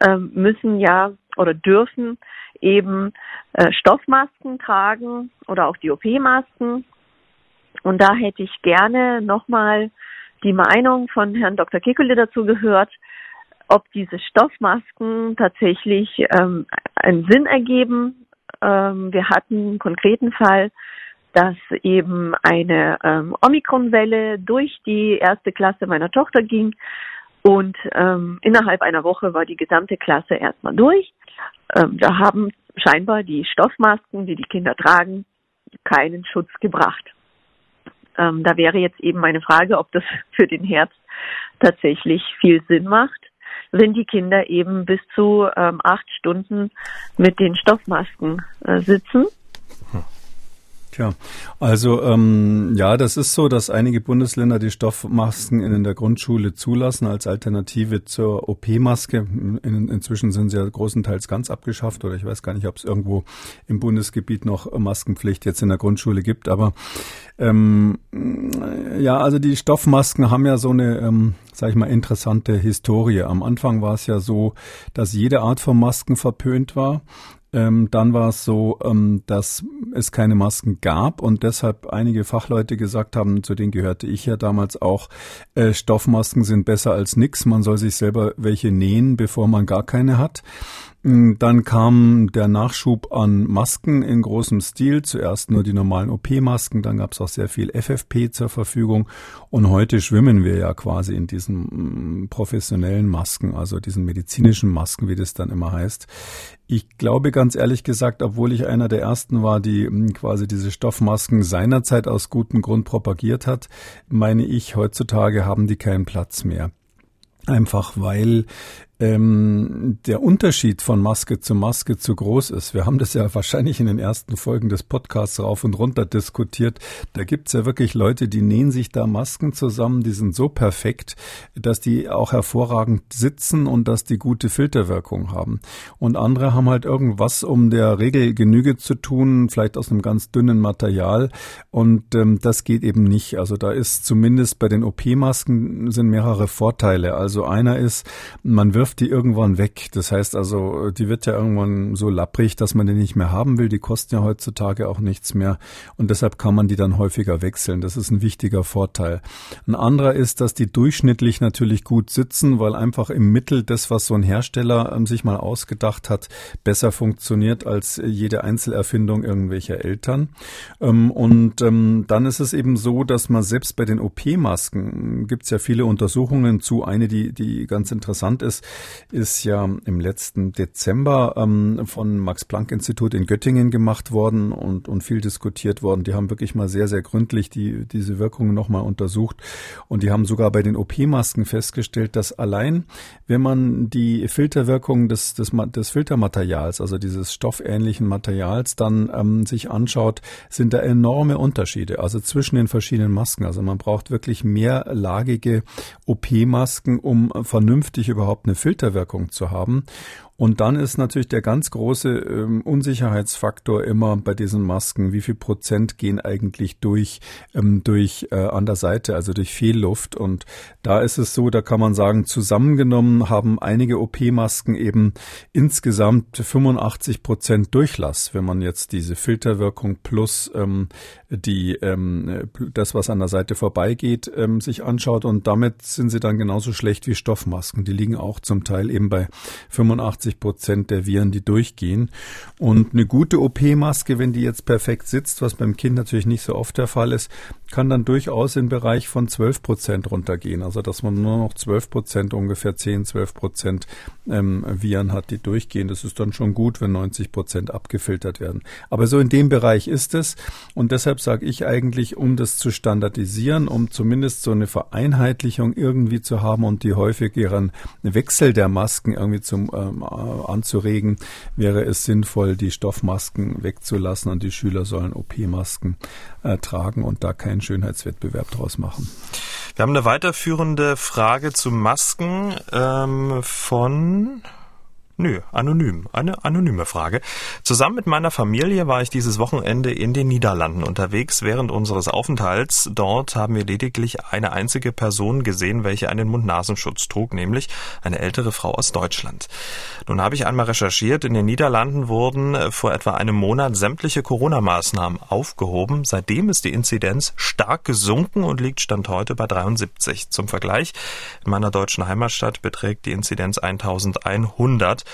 äh, müssen ja oder dürfen eben äh, Stoffmasken tragen oder auch die OP-Masken. Und da hätte ich gerne nochmal die Meinung von Herrn Dr. Kekule dazu gehört, ob diese Stoffmasken tatsächlich ähm, einen Sinn ergeben. Ähm, wir hatten einen konkreten Fall, dass eben eine ähm, Omikron-Welle durch die erste Klasse meiner Tochter ging und ähm, innerhalb einer Woche war die gesamte Klasse erstmal durch. Ähm, da haben scheinbar die Stoffmasken, die die Kinder tragen, keinen Schutz gebracht. Ähm, da wäre jetzt eben meine Frage, ob das für den Herbst tatsächlich viel Sinn macht, wenn die Kinder eben bis zu ähm, acht Stunden mit den Stoffmasken äh, sitzen. Tja, also ähm, ja, das ist so, dass einige Bundesländer die Stoffmasken in der Grundschule zulassen als Alternative zur OP-Maske. In, inzwischen sind sie ja großenteils ganz abgeschafft oder ich weiß gar nicht, ob es irgendwo im Bundesgebiet noch Maskenpflicht jetzt in der Grundschule gibt. Aber ähm, ja, also die Stoffmasken haben ja so eine, ähm, sag ich mal, interessante Historie. Am Anfang war es ja so, dass jede Art von Masken verpönt war. Ähm, dann war es so, ähm, dass es keine Masken gab und deshalb einige Fachleute gesagt haben, zu denen gehörte ich ja damals auch, äh, Stoffmasken sind besser als nix. Man soll sich selber welche nähen, bevor man gar keine hat. Mm, dann kam der Nachschub an Masken in großem Stil. Zuerst nur die normalen OP-Masken, dann gab es auch sehr viel FFP zur Verfügung. Und heute schwimmen wir ja quasi in diesen mm, professionellen Masken, also diesen medizinischen Masken, wie das dann immer heißt. Ich glaube ganz ehrlich gesagt, obwohl ich einer der ersten war, die mm, quasi diese Stoffmasken seinerzeit aus gutem Grund propagiert hat, meine ich, heutzutage haben die keinen Platz mehr. Einfach weil ähm, der Unterschied von Maske zu Maske zu groß ist. Wir haben das ja wahrscheinlich in den ersten Folgen des Podcasts rauf und runter diskutiert. Da gibt's ja wirklich Leute, die nähen sich da Masken zusammen, die sind so perfekt, dass die auch hervorragend sitzen und dass die gute Filterwirkung haben. Und andere haben halt irgendwas, um der Regel Genüge zu tun, vielleicht aus einem ganz dünnen Material. Und ähm, das geht eben nicht. Also da ist zumindest bei den OP-Masken sind mehrere Vorteile. Also einer ist, man wirft wirft die irgendwann weg. Das heißt also, die wird ja irgendwann so lapprig, dass man die nicht mehr haben will. Die kosten ja heutzutage auch nichts mehr und deshalb kann man die dann häufiger wechseln. Das ist ein wichtiger Vorteil. Ein anderer ist, dass die durchschnittlich natürlich gut sitzen, weil einfach im Mittel das, was so ein Hersteller ähm, sich mal ausgedacht hat, besser funktioniert als jede Einzelerfindung irgendwelcher Eltern. Ähm, und ähm, dann ist es eben so, dass man selbst bei den OP-Masken gibt es ja viele Untersuchungen zu. Eine, die, die ganz interessant ist, ist ja im letzten Dezember ähm, von Max-Planck-Institut in Göttingen gemacht worden und, und viel diskutiert worden. Die haben wirklich mal sehr, sehr gründlich die, diese Wirkungen nochmal untersucht. Und die haben sogar bei den OP-Masken festgestellt, dass allein, wenn man die Filterwirkung des, des, des Filtermaterials, also dieses stoffähnlichen Materials, dann ähm, sich anschaut, sind da enorme Unterschiede, also zwischen den verschiedenen Masken. Also man braucht wirklich mehrlagige OP-Masken, um vernünftig überhaupt eine Filterwirkung zu haben. Und dann ist natürlich der ganz große ähm, Unsicherheitsfaktor immer bei diesen Masken, wie viel Prozent gehen eigentlich durch, ähm, durch äh, an der Seite, also durch Fehlluft. Und da ist es so, da kann man sagen, zusammengenommen haben einige OP-Masken eben insgesamt 85 Prozent Durchlass, wenn man jetzt diese Filterwirkung plus ähm, die ähm, das, was an der Seite vorbeigeht, ähm, sich anschaut. Und damit sind sie dann genauso schlecht wie Stoffmasken. Die liegen auch zum Teil eben bei 85 80 Prozent der Viren, die durchgehen. Und eine gute OP-Maske, wenn die jetzt perfekt sitzt, was beim Kind natürlich nicht so oft der Fall ist, kann dann durchaus im Bereich von 12 Prozent runtergehen. Also dass man nur noch 12 Prozent, ungefähr 10, 12 Prozent ähm, Viren hat, die durchgehen. Das ist dann schon gut, wenn 90 Prozent abgefiltert werden. Aber so in dem Bereich ist es. Und deshalb sage ich eigentlich, um das zu standardisieren, um zumindest so eine Vereinheitlichung irgendwie zu haben und die häufigeren Wechsel der Masken irgendwie zum ähm, anzuregen, wäre es sinnvoll, die Stoffmasken wegzulassen und die Schüler sollen OP-Masken äh, tragen und da keinen Schönheitswettbewerb draus machen. Wir haben eine weiterführende Frage zu Masken ähm, von Nö, anonym. Eine anonyme Frage. Zusammen mit meiner Familie war ich dieses Wochenende in den Niederlanden unterwegs. Während unseres Aufenthalts dort haben wir lediglich eine einzige Person gesehen, welche einen Mund-Nasenschutz trug, nämlich eine ältere Frau aus Deutschland. Nun habe ich einmal recherchiert. In den Niederlanden wurden vor etwa einem Monat sämtliche Corona-Maßnahmen aufgehoben. Seitdem ist die Inzidenz stark gesunken und liegt Stand heute bei 73. Zum Vergleich, in meiner deutschen Heimatstadt beträgt die Inzidenz 1100.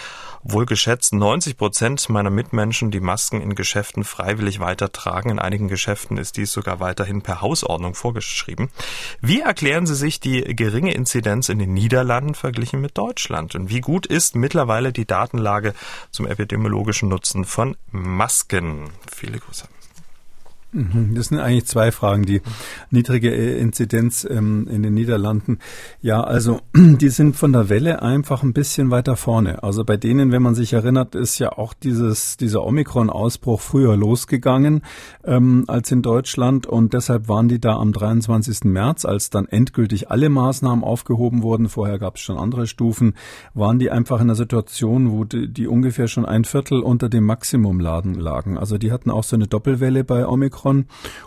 Wohl geschätzt 90 Prozent meiner Mitmenschen, die Masken in Geschäften freiwillig weitertragen. In einigen Geschäften ist dies sogar weiterhin per Hausordnung vorgeschrieben. Wie erklären Sie sich die geringe Inzidenz in den Niederlanden verglichen mit Deutschland? Und wie gut ist mittlerweile die Datenlage zum epidemiologischen Nutzen von Masken? Viele Grüße. Mhm, das sind eigentlich zwei Fragen. Die niedrige äh, Inzidenz ähm, in den Niederlanden. Ja, also die sind von der Welle einfach ein bisschen weiter vorne. Also bei denen, wenn man sich erinnert, ist ja auch dieses, dieser Omikron-Ausbruch früher losgegangen ähm, als in Deutschland. Und deshalb waren die da am 23. März, als dann endgültig alle Maßnahmen aufgehoben wurden, vorher gab es schon andere Stufen, waren die einfach in einer Situation, wo die, die ungefähr schon ein Viertel unter dem Maximum lagen. Also die hatten auch so eine Doppelwelle bei Omikron Omikron.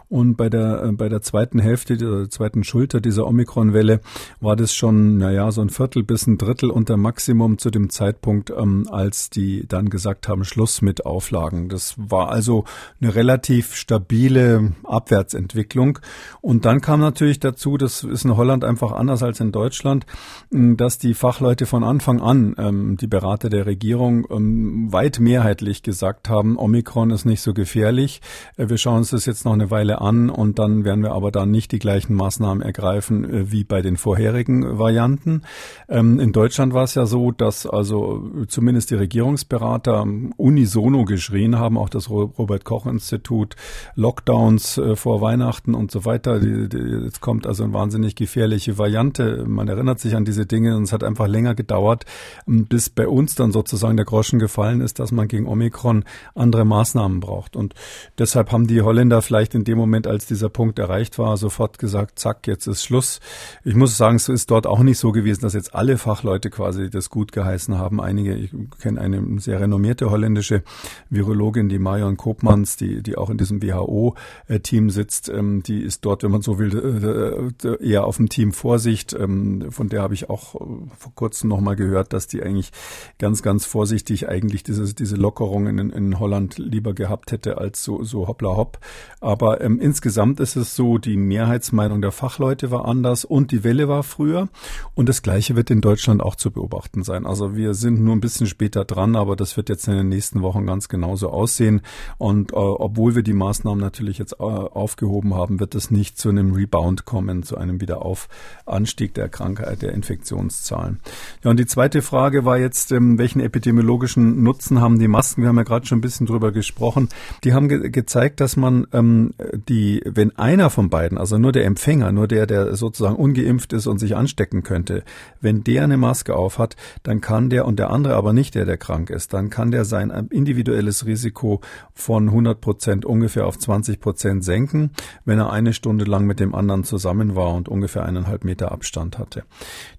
Und bei der, äh, bei der zweiten Hälfte, der zweiten Schulter dieser Omikron-Welle war das schon, naja, so ein Viertel bis ein Drittel unter Maximum zu dem Zeitpunkt, ähm, als die dann gesagt haben, Schluss mit Auflagen. Das war also eine relativ stabile Abwärtsentwicklung. Und dann kam natürlich dazu, das ist in Holland einfach anders als in Deutschland, dass die Fachleute von Anfang an, ähm, die Berater der Regierung, ähm, weit mehrheitlich gesagt haben, Omikron ist nicht so gefährlich. Äh, wir schauen uns das jetzt noch eine Weile an und dann werden wir aber dann nicht die gleichen Maßnahmen ergreifen äh, wie bei den vorherigen Varianten. Ähm, in Deutschland war es ja so, dass also zumindest die Regierungsberater unisono geschrien haben, auch das Robert Koch Institut, Lockdowns äh, vor Weihnachten und so weiter. Jetzt kommt also eine wahnsinnig gefährliche Variante. Man erinnert sich an diese Dinge und es hat einfach länger gedauert, bis bei uns dann sozusagen der Groschen gefallen ist, dass man gegen Omikron andere Maßnahmen braucht. Und deshalb haben die Holländer da vielleicht in dem Moment, als dieser Punkt erreicht war, sofort gesagt, zack, jetzt ist Schluss. Ich muss sagen, es ist dort auch nicht so gewesen, dass jetzt alle Fachleute quasi das gut geheißen haben. Einige, ich kenne eine sehr renommierte holländische Virologin, die Marion Koopmans, die, die auch in diesem WHO-Team sitzt, ähm, die ist dort, wenn man so will, äh, eher auf dem Team Vorsicht. Ähm, von der habe ich auch äh, vor kurzem nochmal gehört, dass die eigentlich ganz, ganz vorsichtig eigentlich diese, diese Lockerungen in, in Holland lieber gehabt hätte als so, so hoppla hopp. Aber ähm, insgesamt ist es so, die Mehrheitsmeinung der Fachleute war anders und die Welle war früher. Und das Gleiche wird in Deutschland auch zu beobachten sein. Also wir sind nur ein bisschen später dran, aber das wird jetzt in den nächsten Wochen ganz genauso aussehen. Und äh, obwohl wir die Maßnahmen natürlich jetzt äh, aufgehoben haben, wird es nicht zu einem Rebound kommen, zu einem Wiederaufanstieg der Krankheit, der Infektionszahlen. Ja, und die zweite Frage war jetzt, ähm, welchen epidemiologischen Nutzen haben die Masken? Wir haben ja gerade schon ein bisschen drüber gesprochen. Die haben ge gezeigt, dass man ähm, die, wenn einer von beiden, also nur der Empfänger, nur der, der sozusagen ungeimpft ist und sich anstecken könnte, wenn der eine Maske auf hat, dann kann der und der andere aber nicht der, der krank ist, dann kann der sein individuelles Risiko von 100 Prozent ungefähr auf 20 Prozent senken, wenn er eine Stunde lang mit dem anderen zusammen war und ungefähr eineinhalb Meter Abstand hatte.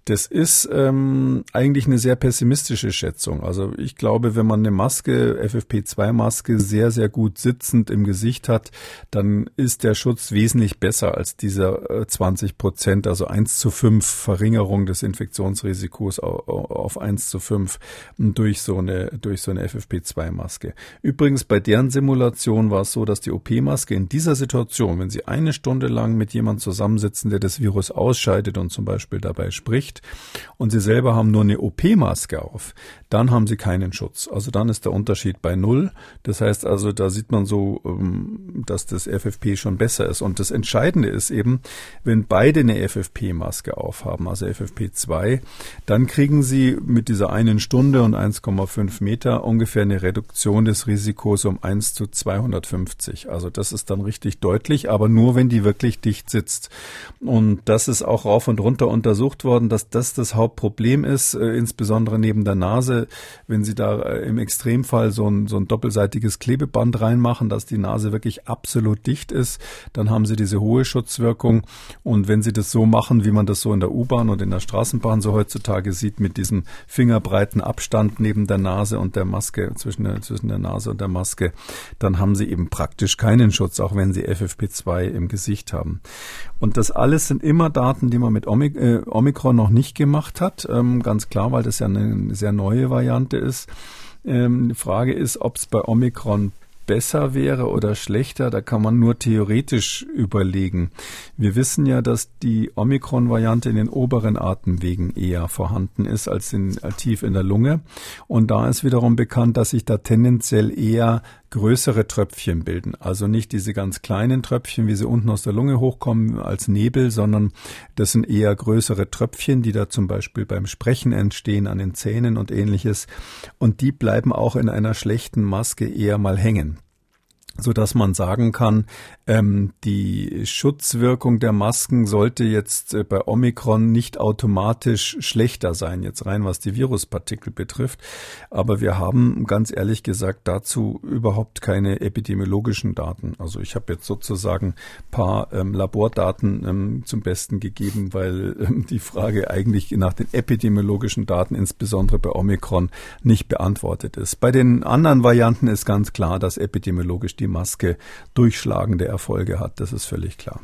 Das ist ähm, eigentlich eine sehr pessimistische Schätzung. Also ich glaube, wenn man eine Maske, FFP2-Maske, sehr, sehr gut sitzend im Gesicht hat, dann ist der Schutz wesentlich besser als dieser 20 äh, Prozent, also 1 zu 5 Verringerung des Infektionsrisikos auf 1 zu 5 durch so eine, durch so eine FFP2-Maske. Übrigens, bei deren Simulation war es so, dass die OP-Maske in dieser Situation, wenn Sie eine Stunde lang mit jemandem zusammensitzen, der das Virus ausscheidet und zum Beispiel dabei spricht, und Sie selber haben nur eine OP-Maske auf, dann haben Sie keinen Schutz. Also dann ist der Unterschied bei Null. Das heißt also, da sieht man so, dass das FFP schon besser ist. Und das Entscheidende ist eben, wenn beide eine FFP-Maske aufhaben, also FFP2, dann kriegen Sie mit dieser einen Stunde und 1,5 Meter ungefähr eine Reduktion des Risikos um 1 zu 250. Also das ist dann richtig deutlich, aber nur wenn die wirklich dicht sitzt. Und das ist auch rauf und runter untersucht worden, dass das das Hauptproblem ist, äh, insbesondere neben der Nase, wenn Sie da äh, im Extremfall so ein, so ein doppelseitiges Klebeband reinmachen, dass die Nase wirklich ab absolut dicht ist, dann haben sie diese hohe Schutzwirkung. Und wenn sie das so machen, wie man das so in der U-Bahn und in der Straßenbahn so heutzutage sieht, mit diesem fingerbreiten Abstand neben der Nase und der Maske, zwischen der, zwischen der Nase und der Maske, dann haben sie eben praktisch keinen Schutz, auch wenn sie FFP2 im Gesicht haben. Und das alles sind immer Daten, die man mit äh, Omikron noch nicht gemacht hat. Ähm, ganz klar, weil das ja eine sehr neue Variante ist. Ähm, die Frage ist, ob es bei Omikron besser wäre oder schlechter, da kann man nur theoretisch überlegen. Wir wissen ja, dass die Omikron-Variante in den oberen Atemwegen eher vorhanden ist als in, äh, tief in der Lunge. Und da ist wiederum bekannt, dass sich da tendenziell eher größere Tröpfchen bilden. Also nicht diese ganz kleinen Tröpfchen, wie sie unten aus der Lunge hochkommen als Nebel, sondern das sind eher größere Tröpfchen, die da zum Beispiel beim Sprechen entstehen, an den Zähnen und ähnliches. Und die bleiben auch in einer schlechten Maske eher mal hängen so dass man sagen kann, ähm, die Schutzwirkung der Masken sollte jetzt äh, bei Omikron nicht automatisch schlechter sein, jetzt rein was die Viruspartikel betrifft. Aber wir haben ganz ehrlich gesagt dazu überhaupt keine epidemiologischen Daten. Also ich habe jetzt sozusagen paar ähm, Labordaten ähm, zum Besten gegeben, weil ähm, die Frage eigentlich nach den epidemiologischen Daten, insbesondere bei Omikron, nicht beantwortet ist. Bei den anderen Varianten ist ganz klar, dass epidemiologisch die Maske durchschlagende Erfolge hat. Das ist völlig klar.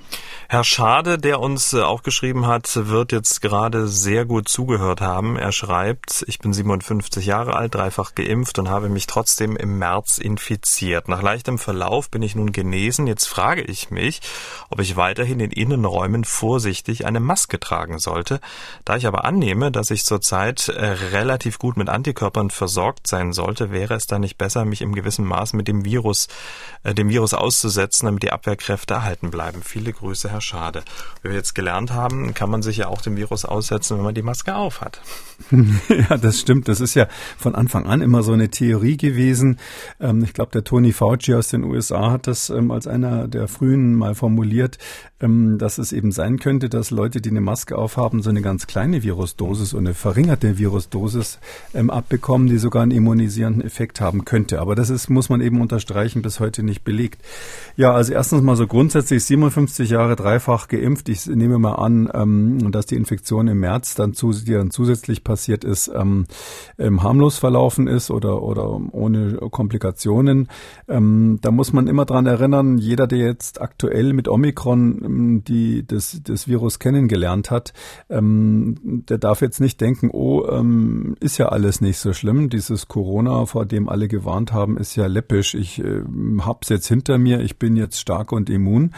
Herr Schade, der uns äh, auch geschrieben hat, wird jetzt gerade sehr gut zugehört haben. Er schreibt, ich bin 57 Jahre alt, dreifach geimpft und habe mich trotzdem im März infiziert. Nach leichtem Verlauf bin ich nun genesen. Jetzt frage ich mich, ob ich weiterhin in Innenräumen vorsichtig eine Maske tragen sollte. Da ich aber annehme, dass ich zurzeit äh, relativ gut mit Antikörpern versorgt sein sollte, wäre es dann nicht besser, mich im gewissen Maß mit dem Virus dem Virus auszusetzen, damit die Abwehrkräfte erhalten bleiben. Viele Grüße, Herr Schade. Wie wir jetzt gelernt haben, kann man sich ja auch dem Virus aussetzen, wenn man die Maske aufhat. ja, das stimmt. Das ist ja von Anfang an immer so eine Theorie gewesen. Ähm, ich glaube, der Tony Fauci aus den USA hat das ähm, als einer der frühen mal formuliert, ähm, dass es eben sein könnte, dass Leute, die eine Maske aufhaben, so eine ganz kleine Virusdosis und eine verringerte Virusdosis abbekommen, die sogar einen immunisierenden Effekt haben könnte. Aber das ist, muss man eben unterstreichen, bis heute nicht nicht belegt. Ja, also erstens mal so grundsätzlich 57 Jahre dreifach geimpft. Ich nehme mal an, ähm, dass die Infektion im März dann, zu, die dann zusätzlich passiert ist, ähm, ähm, harmlos verlaufen ist oder, oder ohne Komplikationen. Ähm, da muss man immer dran erinnern, jeder, der jetzt aktuell mit Omikron ähm, die, das, das Virus kennengelernt hat, ähm, der darf jetzt nicht denken, oh, ist ja alles nicht so schlimm. Dieses Corona, vor dem alle gewarnt haben, ist ja läppisch. Ich äh, habe hab's jetzt hinter mir, ich bin jetzt stark und immun,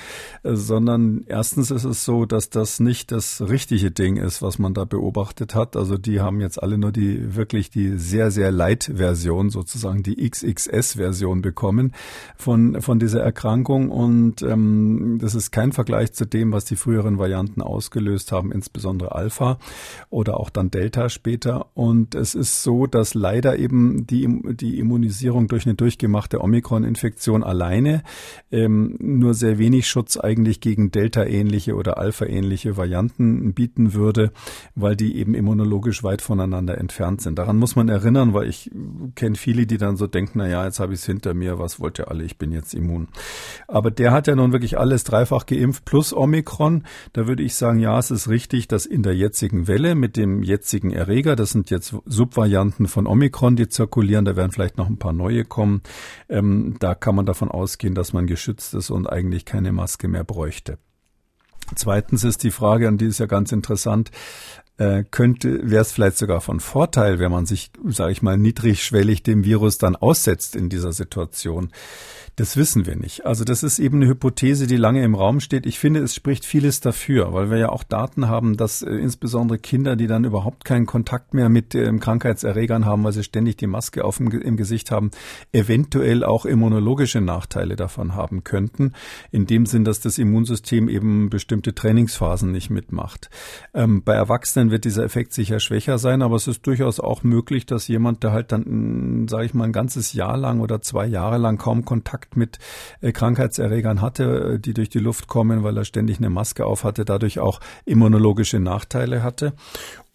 äh, sondern erstens ist es so, dass das nicht das richtige Ding ist, was man da beobachtet hat. Also die haben jetzt alle nur die wirklich die sehr, sehr Light-Version, sozusagen die XXS-Version bekommen von, von dieser Erkrankung. Und ähm, das ist kein Vergleich zu dem, was die früheren Varianten ausgelöst haben, insbesondere Alpha oder auch dann Delta später. Und es ist so, dass leider eben die, die Immunisierung durch eine durchgemachte Omikron-Infektion alleine ähm, nur sehr wenig Schutz eigentlich gegen Delta-ähnliche oder Alpha-ähnliche Varianten bieten würde, weil die eben immunologisch weit voneinander entfernt sind. Daran muss man erinnern, weil ich kenne viele, die dann so denken, na ja, jetzt habe ich es hinter mir, was wollt ihr alle, ich bin jetzt immun. Aber der hat ja nun wirklich alles dreifach geimpft plus Omikron. Da würde ich sagen, ja, es ist richtig, dass in der jetzigen Welle mit dem jetzigen Erreger, das sind jetzt Subvarianten von Omikron, die zirkulieren, da werden vielleicht noch ein paar neue kommen, ähm, da kann man davon davon ausgehen, dass man geschützt ist und eigentlich keine Maske mehr bräuchte. Zweitens ist die Frage, und die ist ja ganz interessant, äh, könnte, wäre es vielleicht sogar von Vorteil, wenn man sich, sage ich mal, niedrigschwellig dem Virus dann aussetzt in dieser Situation. Das wissen wir nicht. Also das ist eben eine Hypothese, die lange im Raum steht. Ich finde, es spricht vieles dafür, weil wir ja auch Daten haben, dass äh, insbesondere Kinder, die dann überhaupt keinen Kontakt mehr mit äh, Krankheitserregern haben, weil sie ständig die Maske auf dem, im Gesicht haben, eventuell auch immunologische Nachteile davon haben könnten. In dem Sinn, dass das Immunsystem eben bestimmte Trainingsphasen nicht mitmacht. Ähm, bei Erwachsenen wird dieser Effekt sicher schwächer sein, aber es ist durchaus auch möglich, dass jemand, der halt dann, sage ich mal, ein ganzes Jahr lang oder zwei Jahre lang kaum Kontakt mit äh, Krankheitserregern hatte, äh, die durch die Luft kommen, weil er ständig eine Maske auf hatte, dadurch auch immunologische Nachteile hatte.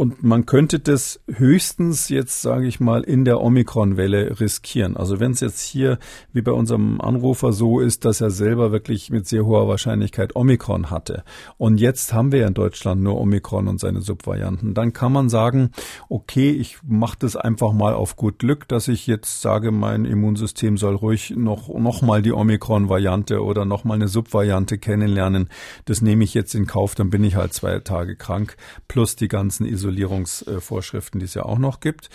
Und man könnte das höchstens jetzt, sage ich mal, in der Omikron-Welle riskieren. Also wenn es jetzt hier, wie bei unserem Anrufer, so ist, dass er selber wirklich mit sehr hoher Wahrscheinlichkeit Omikron hatte. Und jetzt haben wir in Deutschland nur Omikron und seine Subvarianten. Dann kann man sagen, okay, ich mache das einfach mal auf gut Glück, dass ich jetzt sage, mein Immunsystem soll ruhig noch, noch mal die Omikron-Variante oder noch mal eine Subvariante kennenlernen. Das nehme ich jetzt in Kauf, dann bin ich halt zwei Tage krank, plus die ganzen Isolierungsvorschriften, die es ja auch noch gibt.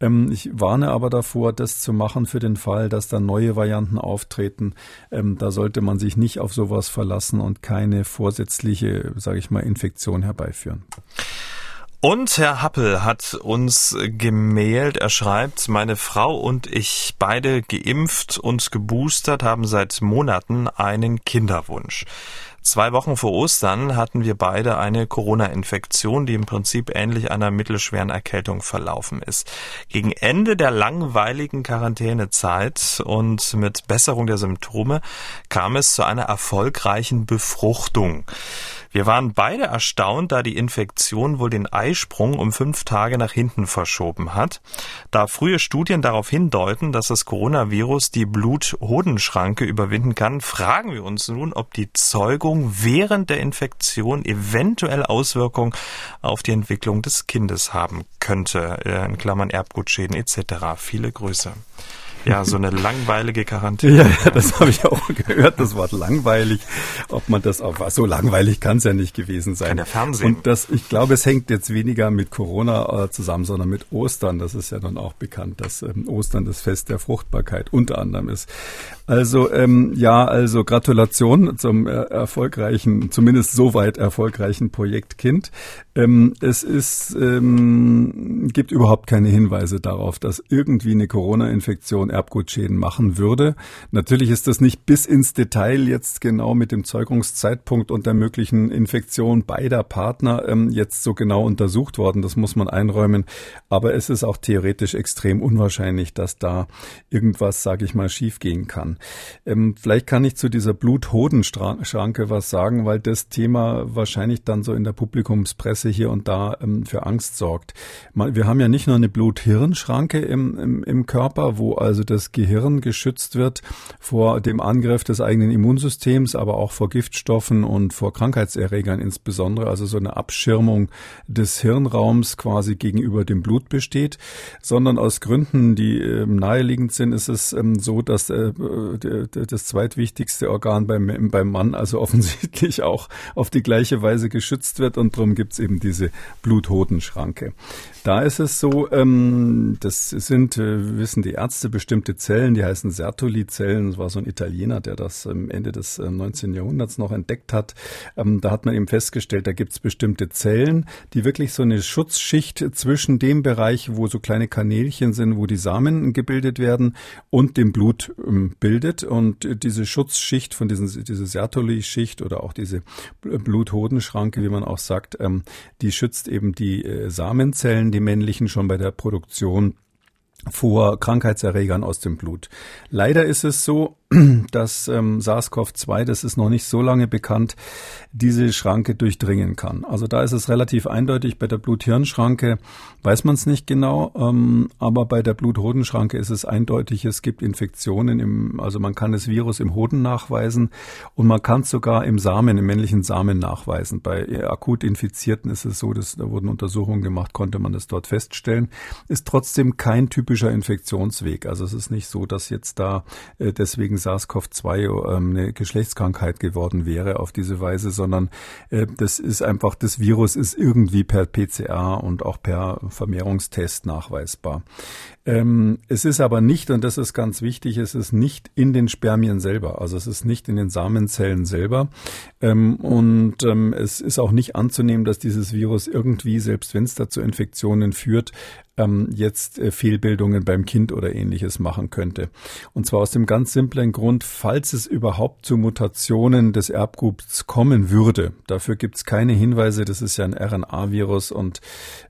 Ähm, ich warne aber davor, das zu machen für den Fall, dass da neue Varianten auftreten. Ähm, da sollte man sich nicht auf sowas verlassen und keine vorsätzliche, sage ich mal, Infektion herbeiführen. Und Herr Happel hat uns gemailt, er schreibt, meine Frau und ich beide geimpft und geboostert haben seit Monaten einen Kinderwunsch. Zwei Wochen vor Ostern hatten wir beide eine Corona-Infektion, die im Prinzip ähnlich einer mittelschweren Erkältung verlaufen ist. Gegen Ende der langweiligen Quarantänezeit und mit Besserung der Symptome kam es zu einer erfolgreichen Befruchtung. Wir waren beide erstaunt, da die Infektion wohl den Eisprung um fünf Tage nach hinten verschoben hat. Da frühe Studien darauf hindeuten, dass das Coronavirus die Blut-Hodenschranke überwinden kann, fragen wir uns nun, ob die Zeugung während der Infektion eventuell Auswirkungen auf die Entwicklung des Kindes haben könnte, äh, in Klammern Erbgutschäden etc. Viele Grüße. Ja, so eine langweilige Quarantäne. Ja, das habe ich auch gehört, das Wort langweilig. Ob man das auch, so langweilig kann es ja nicht gewesen sein. Kann der Fernsehen. Und das, ich glaube, es hängt jetzt weniger mit Corona äh, zusammen, sondern mit Ostern. Das ist ja dann auch bekannt, dass ähm, Ostern das Fest der Fruchtbarkeit unter anderem ist. Also ähm, ja, also Gratulation zum äh, erfolgreichen, zumindest soweit erfolgreichen Projekt Kind. Ähm, es ist ähm, gibt überhaupt keine Hinweise darauf, dass irgendwie eine Corona-Infektion Erbgutschäden machen würde. Natürlich ist das nicht bis ins Detail jetzt genau mit dem Zeugungszeitpunkt und der möglichen Infektion beider Partner ähm, jetzt so genau untersucht worden. Das muss man einräumen. Aber es ist auch theoretisch extrem unwahrscheinlich, dass da irgendwas, sage ich mal, schiefgehen kann. Ähm, vielleicht kann ich zu dieser Blut-Hoden-Schranke was sagen, weil das Thema wahrscheinlich dann so in der Publikumspresse hier und da ähm, für Angst sorgt. Wir haben ja nicht nur eine Blut-Hirn-Schranke im, im, im Körper, wo also das Gehirn geschützt wird vor dem Angriff des eigenen Immunsystems, aber auch vor Giftstoffen und vor Krankheitserregern insbesondere, also so eine Abschirmung des Hirnraums quasi gegenüber dem Blut besteht, sondern aus Gründen, die äh, naheliegend sind, ist es ähm, so, dass äh, das zweitwichtigste Organ beim, beim Mann also offensichtlich auch auf die gleiche Weise geschützt wird und darum gibt es eben diese Bluthodenschranke. Da ist es so, ähm, das sind, äh, wissen die Ärzte, bestimmte Zellen, die heißen Sertoli-Zellen. Das war so ein Italiener, der das am Ende des äh, 19. Jahrhunderts noch entdeckt hat. Ähm, da hat man eben festgestellt, da gibt es bestimmte Zellen, die wirklich so eine Schutzschicht zwischen dem Bereich, wo so kleine Kanälchen sind, wo die Samen gebildet werden, und dem Blut ähm, bildet. Und diese Schutzschicht von diesen, diese Sertoli-Schicht oder auch diese Bluthodenschranke, wie man auch sagt, ähm, die schützt eben die äh, Samenzellen die männlichen schon bei der Produktion vor Krankheitserregern aus dem Blut. Leider ist es so, dass ähm, SARS-CoV-2, das ist noch nicht so lange bekannt, diese Schranke durchdringen kann. Also da ist es relativ eindeutig. Bei der Blut-Hirn-Schranke weiß man es nicht genau, ähm, aber bei der Blut-Hoden-Schranke ist es eindeutig. Es gibt Infektionen, im, also man kann das Virus im Hoden nachweisen und man kann es sogar im Samen, im männlichen Samen nachweisen. Bei akut Infizierten ist es so, dass da wurden Untersuchungen gemacht, konnte man das dort feststellen. Ist trotzdem kein typischer Infektionsweg. Also es ist nicht so, dass jetzt da äh, deswegen SARS-CoV-2 ähm, eine Geschlechtskrankheit geworden wäre auf diese Weise, sondern äh, das ist einfach, das Virus ist irgendwie per PCR und auch per Vermehrungstest nachweisbar. Ähm, es ist aber nicht, und das ist ganz wichtig, es ist nicht in den Spermien selber, also es ist nicht in den Samenzellen selber. Ähm, und ähm, es ist auch nicht anzunehmen, dass dieses Virus irgendwie, selbst wenn es da zu Infektionen führt, ähm, jetzt äh, Fehlbildungen beim Kind oder ähnliches machen könnte. Und zwar aus dem ganz simplen Grund, falls es überhaupt zu Mutationen des Erbguts kommen würde. Dafür gibt es keine Hinweise, das ist ja ein RNA-Virus und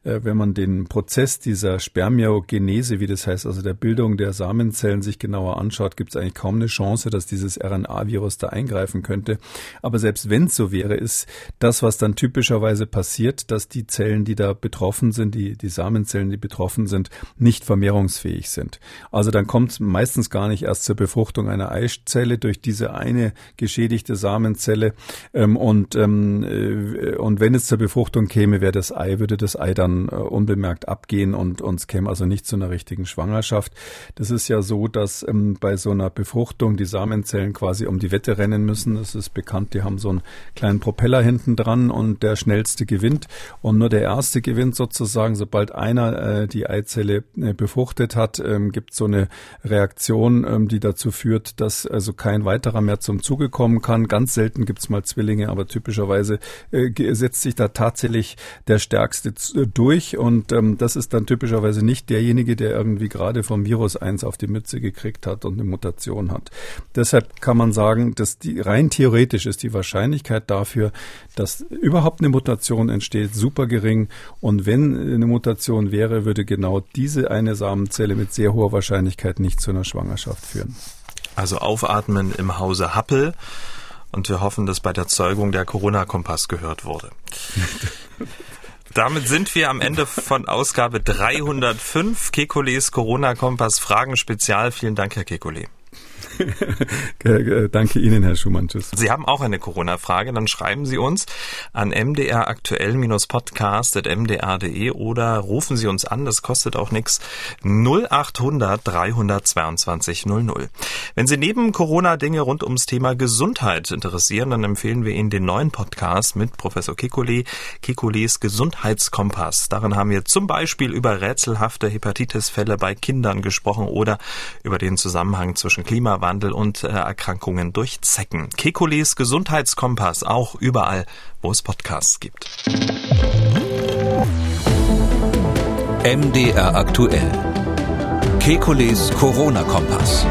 äh, wenn man den Prozess dieser Spermiogenese, wie das heißt, also der Bildung der Samenzellen sich genauer anschaut, gibt es eigentlich kaum eine Chance, dass dieses RNA-Virus da eingreifen könnte. Aber selbst wenn es so wäre, ist das, was dann typischerweise passiert, dass die Zellen, die da betroffen sind, die, die Samenzellen, die betroffen sind, nicht vermehrungsfähig sind. Also dann kommt es meistens gar nicht erst zur Befruchtung einer Eizelle durch diese eine geschädigte Samenzelle. Ähm, und, ähm, äh, und wenn es zur Befruchtung käme, wäre das Ei, würde das Ei dann äh, unbemerkt abgehen und uns käme also nicht zu einer richtigen Schwangerschaft. Das ist ja so, dass ähm, bei so einer Befruchtung die Samenzellen quasi um die Wette rennen müssen. Das ist bekannt, die haben so einen kleinen Propeller hinten dran und der schnellste gewinnt. Und nur der erste gewinnt sozusagen, sobald einer äh, die Eizelle äh, befruchtet hat, ähm, gibt so eine Reaktion, ähm, die dazu führt, dass also kein weiterer mehr zum Zuge kommen kann. Ganz selten gibt es mal Zwillinge, aber typischerweise äh, setzt sich da tatsächlich der Stärkste durch und ähm, das ist dann typischerweise nicht derjenige, der irgendwie gerade vom Virus 1 auf die Mütze gekriegt hat und eine Mutation hat. Deshalb kann man sagen, dass die rein theoretisch ist die Wahrscheinlichkeit dafür, dass überhaupt eine Mutation entsteht, super gering und wenn eine Mutation wäre, würde genau diese eine Samenzelle mit sehr hoher Wahrscheinlichkeit nicht zu einer Schwangerschaft führen. Also aufatmen im Hause Happel. Und wir hoffen, dass bei der Zeugung der Corona-Kompass gehört wurde. Damit sind wir am Ende von Ausgabe 305 Kekules Corona-Kompass Fragen Spezial. Vielen Dank, Herr Kekule. Danke Ihnen, Herr Schumann. Tschüss. Sie haben auch eine Corona-Frage, dann schreiben Sie uns an mdraktuell-podcast.mdr.de oder rufen Sie uns an, das kostet auch nichts, 0800 322 00. Wenn Sie neben Corona Dinge rund ums Thema Gesundheit interessieren, dann empfehlen wir Ihnen den neuen Podcast mit Professor Kikule, Kikules Gesundheitskompass. Darin haben wir zum Beispiel über rätselhafte Hepatitisfälle bei Kindern gesprochen oder über den Zusammenhang zwischen Klimawandel Klimawandel und äh, Erkrankungen durch Zecken. Kekules Gesundheitskompass auch überall, wo es Podcasts gibt. MDR aktuell. Kekules Corona-Kompass.